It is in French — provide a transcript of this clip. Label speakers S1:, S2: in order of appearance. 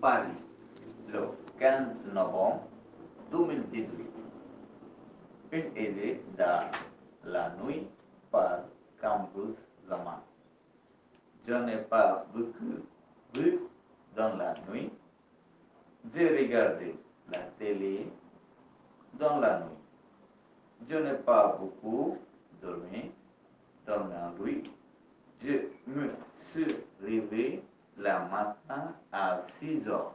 S1: Paris, le 15 novembre 2018. Une idée dans la nuit par Campus Zaman. Je n'ai pas beaucoup vu dans la nuit. J'ai regardé la télé dans la nuit. Je n'ai pas beaucoup dormi dans la nuit. mata a Cisor.